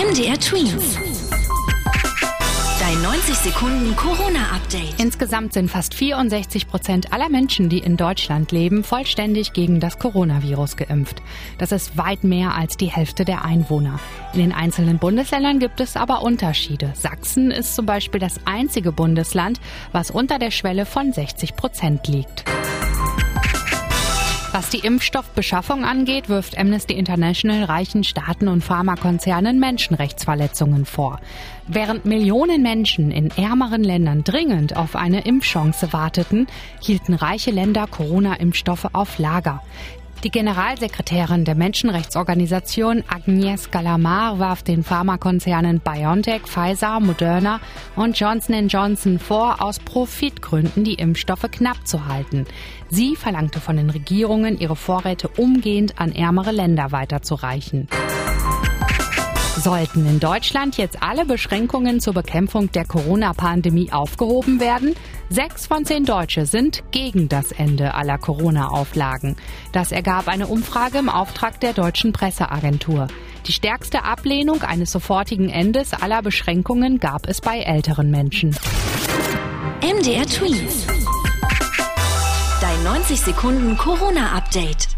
MDR Twins. Dein 90 Sekunden Corona-Update. Insgesamt sind fast 64 Prozent aller Menschen, die in Deutschland leben, vollständig gegen das Coronavirus geimpft. Das ist weit mehr als die Hälfte der Einwohner. In den einzelnen Bundesländern gibt es aber Unterschiede. Sachsen ist zum Beispiel das einzige Bundesland, was unter der Schwelle von 60 Prozent liegt. Was die Impfstoffbeschaffung angeht, wirft Amnesty International reichen Staaten und Pharmakonzernen Menschenrechtsverletzungen vor. Während Millionen Menschen in ärmeren Ländern dringend auf eine Impfchance warteten, hielten reiche Länder Corona-Impfstoffe auf Lager. Die Generalsekretärin der Menschenrechtsorganisation Agnes Galamar warf den Pharmakonzernen BioNTech, Pfizer, Moderna und Johnson Johnson vor, aus Profitgründen die Impfstoffe knapp zu halten. Sie verlangte von den Regierungen, ihre Vorräte umgehend an ärmere Länder weiterzureichen. Sollten in Deutschland jetzt alle Beschränkungen zur Bekämpfung der Corona-Pandemie aufgehoben werden? Sechs von zehn Deutsche sind gegen das Ende aller Corona-Auflagen. Das ergab eine Umfrage im Auftrag der deutschen Presseagentur. Die stärkste Ablehnung eines sofortigen Endes aller Beschränkungen gab es bei älteren Menschen. MDR Tweets. Dein 90 Sekunden Corona-Update.